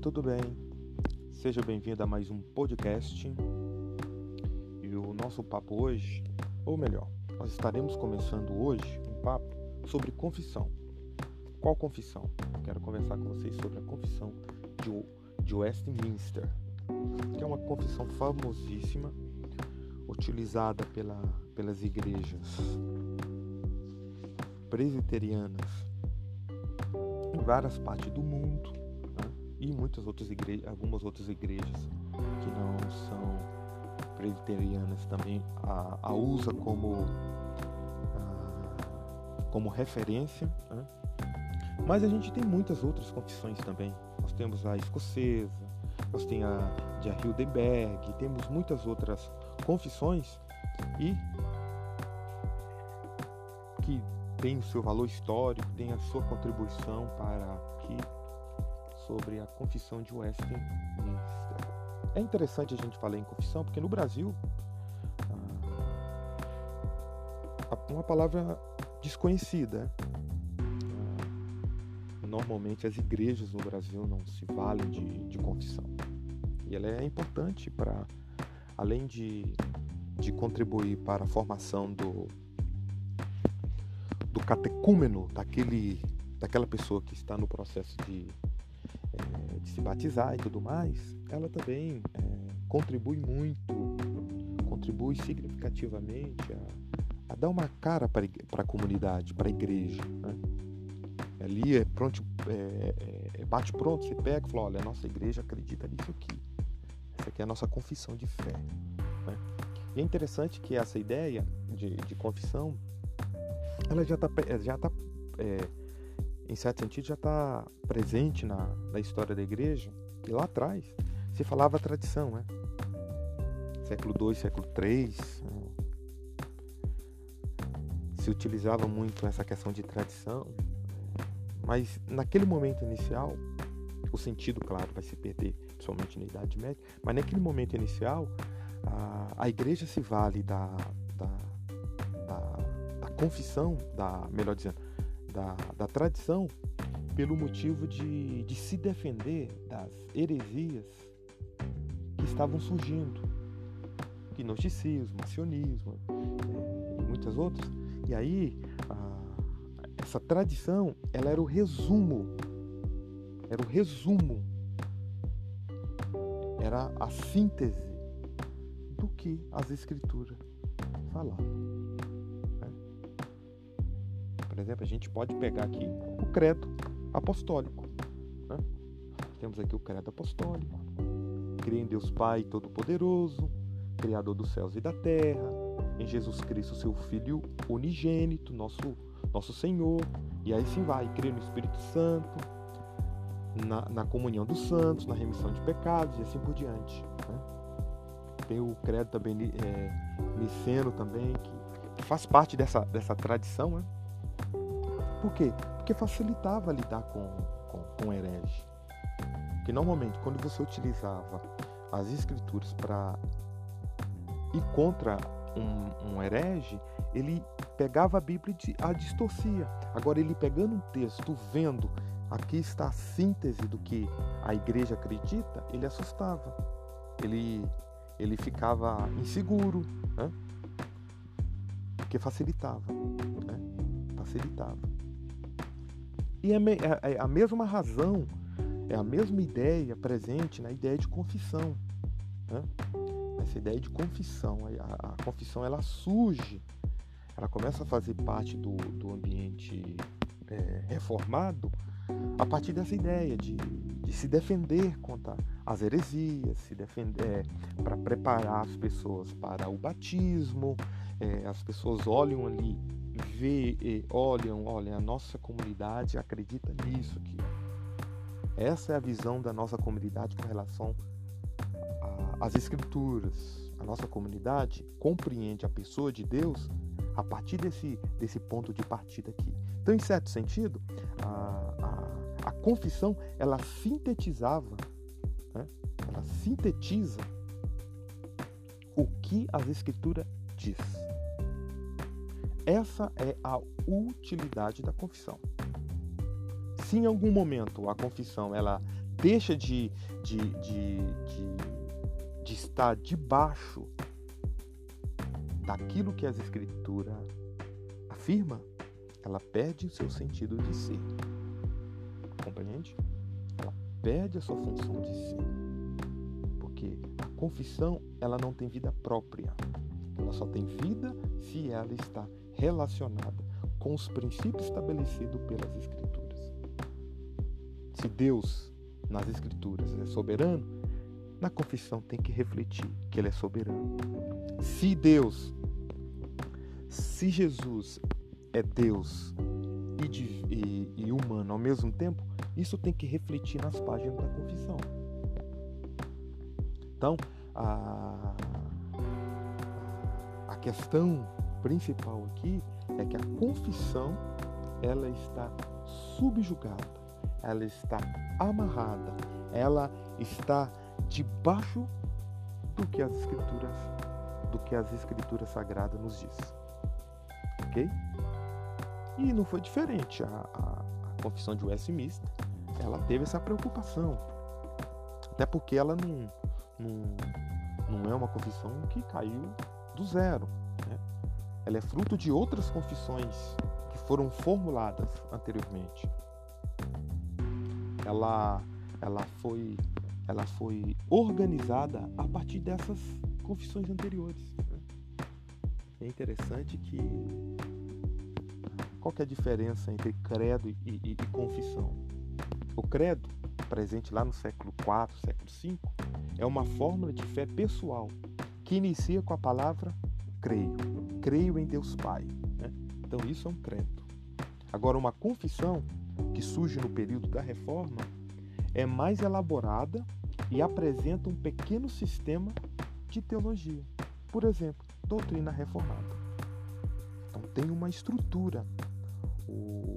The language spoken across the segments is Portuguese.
tudo bem? Seja bem-vindo a mais um podcast. E o nosso papo hoje, ou melhor, nós estaremos começando hoje um papo sobre confissão. Qual confissão? Quero conversar com vocês sobre a confissão de, de Westminster, que é uma confissão famosíssima, utilizada pela, pelas igrejas presbiterianas em várias partes do mundo e muitas outras igrejas, algumas outras igrejas que não são presbiterianas também a, a usa como a, como referência. Né? Mas a gente tem muitas outras confissões também. Nós temos a escocesa, nós temos a de Hildenberg, temos muitas outras confissões e que tem o seu valor histórico, tem a sua contribuição para que sobre a confissão de Westminster. É interessante a gente falar em confissão porque no Brasil ah, uma palavra desconhecida. Ah, normalmente as igrejas no Brasil não se valem de, de confissão. E ela é importante para, além de, de contribuir para a formação do, do catecúmeno, daquele, daquela pessoa que está no processo de de se batizar e tudo mais, ela também é, contribui muito, contribui significativamente a, a dar uma cara para a comunidade, para a igreja. Né? Ali é pronto, é, é, é, bate pronto, você pega e fala, olha, a nossa igreja acredita nisso aqui. Essa aqui é a nossa confissão de fé. Né? E é interessante que essa ideia de, de confissão, ela já está já tá, é, em certo sentido, já está presente na, na história da igreja. E lá atrás se falava tradição, né? Século II, século III, né? se utilizava muito essa questão de tradição, mas naquele momento inicial, o sentido, claro, vai se perder, principalmente na Idade Média, mas naquele momento inicial, a, a igreja se vale da, da, da, da confissão, da, melhor dizendo, da, da tradição pelo motivo de, de se defender das heresias que estavam surgindo, gnosticismo, macionismo é, e muitas outras. E aí a, essa tradição ela era o resumo, era o resumo, era a síntese do que as escrituras falavam exemplo, a gente pode pegar aqui o credo apostólico. Né? Temos aqui o credo apostólico. Creio em Deus Pai Todo-Poderoso, Criador dos céus e da terra, em Jesus Cristo, seu Filho unigênito, nosso, nosso Senhor. E aí sim vai, creio no Espírito Santo, na, na, comunhão dos santos, na remissão de pecados e assim por diante. Né? Tem o credo também é, niceno também, que faz parte dessa, dessa tradição, né? Por quê? Porque facilitava lidar com, com, com herege. Porque normalmente quando você utilizava as escrituras para ir contra um, um, herege, ele pegava a Bíblia e a distorcia. Agora, ele pegando um texto, vendo aqui está a síntese do que a igreja acredita, ele assustava. Ele, ele ficava inseguro, né? porque facilitava. Né? Facilitava. E é, a mesma razão, é a mesma ideia presente na ideia de confissão. Né? Essa ideia de confissão. A, a, confissão ela surge, ela começa a fazer parte do, do ambiente é, reformado a partir dessa ideia de, de se defender contra as heresias, se defender é, para preparar as pessoas para o batismo. É, as pessoas olham ali vê e olham, olha, a nossa comunidade acredita nisso aqui. Essa é a visão da nossa comunidade com relação às escrituras. A nossa comunidade compreende a pessoa de Deus a partir desse, desse ponto de partida aqui. Então, em certo sentido, a, a, a confissão ela sintetizava, né? ela sintetiza o que as escrituras diz. Essa é a utilidade da confissão. Se em algum momento a confissão ela deixa de, de, de, de, de estar debaixo daquilo que as escrituras afirma, ela perde o seu sentido de ser. Compreende? Ela perde a sua função de ser. Porque a confissão, ela não tem vida própria. Ela só tem vida se ela está relacionada com os princípios estabelecidos pelas escrituras. Se Deus nas escrituras é soberano, na confissão tem que refletir que ele é soberano. Se Deus se Jesus é Deus e, e, e, humano ao mesmo tempo, isso tem que refletir nas páginas da confissão. Então, a, a questão principal aqui é que a confissão ela está subjugada, ela está amarrada, ela está debaixo do que as escrituras do que as escrituras sagradas nos diz ok? E não foi diferente. A, a, a confissão de Westminster, ela teve essa preocupação. Até porque ela não, não, não é uma confissão que caiu do zero. Ela é fruto de outras confissões que foram formuladas anteriormente. Ela, ela, foi, ela foi organizada a partir dessas confissões anteriores. É interessante que qual que é a diferença entre credo e, e, e confissão? O credo, presente lá no século IV, século V, é uma fórmula de fé pessoal que inicia com a palavra creio. Creio em Deus Pai. Né? Então isso é um credo. Agora, uma confissão, que surge no período da reforma, é mais elaborada e apresenta um pequeno sistema de teologia. Por exemplo, doutrina reformada. Então tem uma estrutura. O,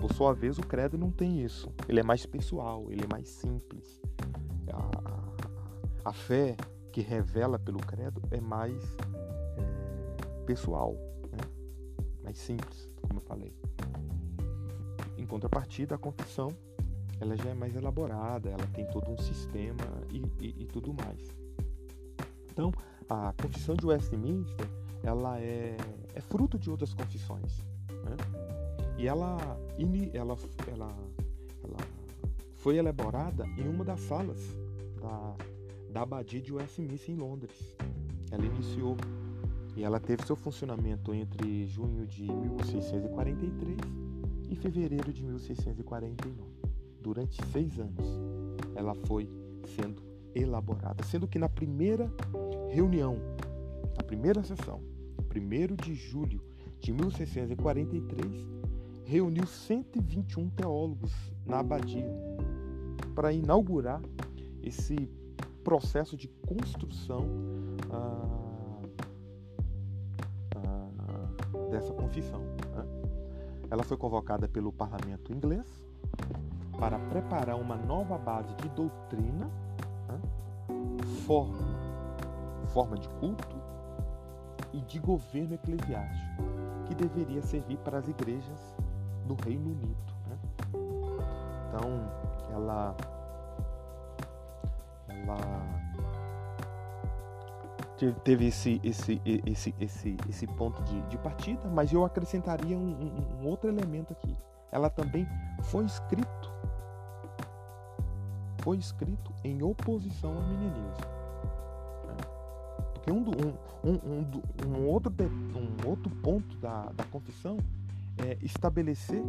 por sua vez, o credo não tem isso. Ele é mais pessoal, ele é mais simples. A, a, a fé que revela pelo credo é mais pessoal, né? mais simples, como eu falei. Em contrapartida, a confissão ela já é mais elaborada, ela tem todo um sistema e, e, e tudo mais. Então, a confissão de Westminster ela é, é fruto de outras confissões. Né? E ela, ela, ela, ela foi elaborada em uma das salas da, da abadia de Westminster em Londres. Ela iniciou e ela teve seu funcionamento entre junho de 1643 e fevereiro de 1649. Durante seis anos, ela foi sendo elaborada, sendo que na primeira reunião, na primeira sessão, 1 de julho de 1643, reuniu 121 teólogos na abadia para inaugurar esse processo de construção ah, dessa confissão. Né? Ela foi convocada pelo parlamento inglês para preparar uma nova base de doutrina forma, forma de culto e de governo eclesiástico que deveria servir para as igrejas do Reino Unido. Né? Então, ela, ela teve esse, esse, esse, esse, esse ponto de, de partida, mas eu acrescentaria um, um, um outro elemento aqui. Ela também foi escrito foi escrito em oposição ao meninismo. Porque um, um, um, um, outro, um outro ponto da, da confissão é estabelecer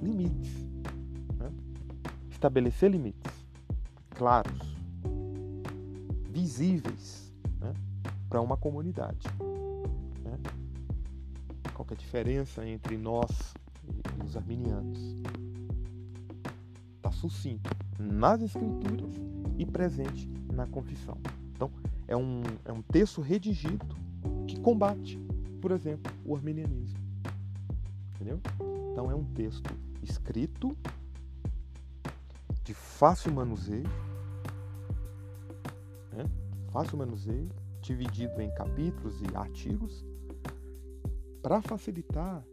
limites. Né? Estabelecer limites claros, visíveis? Para uma comunidade. Né? Qual é a diferença entre nós e os arminianos? Está sucinto nas escrituras e presente na confissão. Então, é um, é um texto redigido que combate, por exemplo, o arminianismo. Entendeu? Então é um texto escrito, de fácil manuseio, né? fácil manuseio, dividido em capítulos e artigos, para facilitar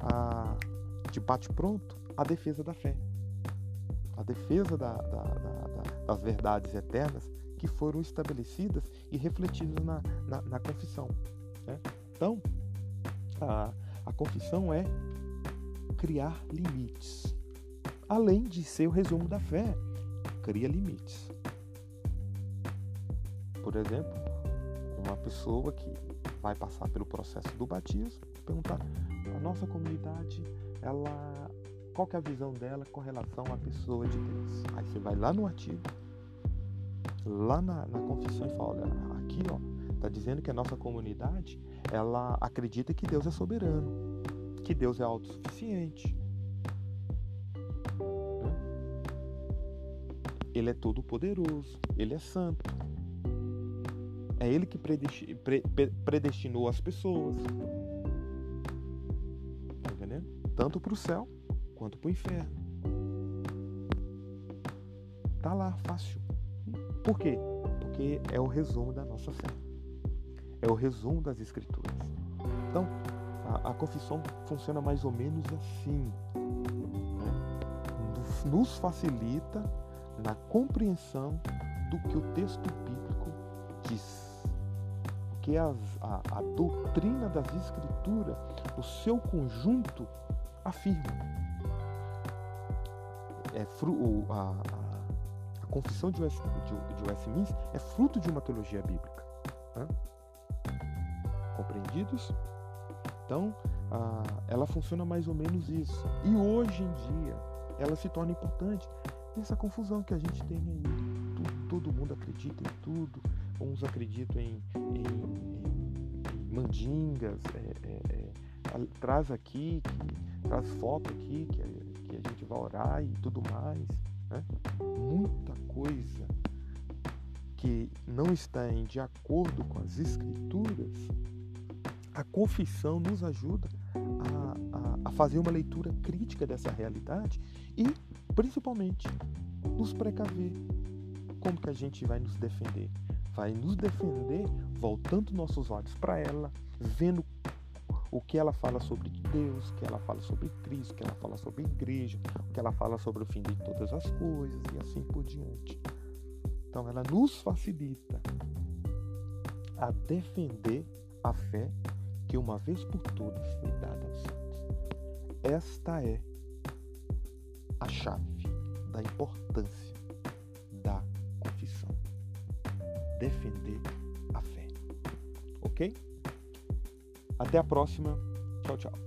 a, de bate pronto a defesa da fé, a defesa da, da, da, da as verdades eternas que foram estabelecidas e refletidas na, na, na confissão. Né? Então, a, a confissão é criar limites. Além de ser o resumo da fé, cria limites. Por exemplo, uma pessoa que vai passar pelo processo do batismo, perguntar a nossa comunidade, ela qual é a visão dela com relação à pessoa de Deus. Aí você vai lá no artigo, lá na, na confissão e fala, olha, aqui ó, tá dizendo que a nossa comunidade, ela acredita que Deus é soberano, que Deus é autossuficiente. Né? Ele é todo poderoso, ele é santo. É ele que predestinou as pessoas. Tá entendendo? Tanto para o céu quanto para o inferno. Tá lá, fácil. Por quê? Porque é o resumo da nossa fé. É o resumo das escrituras. Então, a, a confissão funciona mais ou menos assim. Né? Nos facilita na compreensão do que o texto bíblico diz. Porque as, a, a doutrina das escrituras, o seu conjunto, afirma é fru, a, a, a, confissão de, West, de, de Westminster é fruto de uma teologia bíblica. Né? Compreendidos? Então, a, ela funciona mais ou menos isso. E hoje em dia, ela se torna importante nessa confusão que a gente tem aí. Todo mundo acredita em tudo. Uns acreditam em, em, em, mandingas, é, é, é, traz aqui, que, traz foto aqui, que que a gente vai orar e tudo mais. Né? Muita coisa que não está em de acordo com as escrituras, a confissão nos ajuda a, a, a fazer uma leitura crítica dessa realidade e, principalmente, nos precaver. Como que a gente vai nos defender? Vai nos defender voltando nossos olhos para ela, vendo o que ela fala sobre Deus, o que ela fala sobre Cristo, o que ela fala sobre a igreja, o que ela fala sobre o fim de todas as coisas e assim por diante. Então ela nos facilita a defender a fé que uma vez por todas foi dada aos santos. Esta é a chave da importância Defender a fé. Ok? Até a próxima. Tchau, tchau.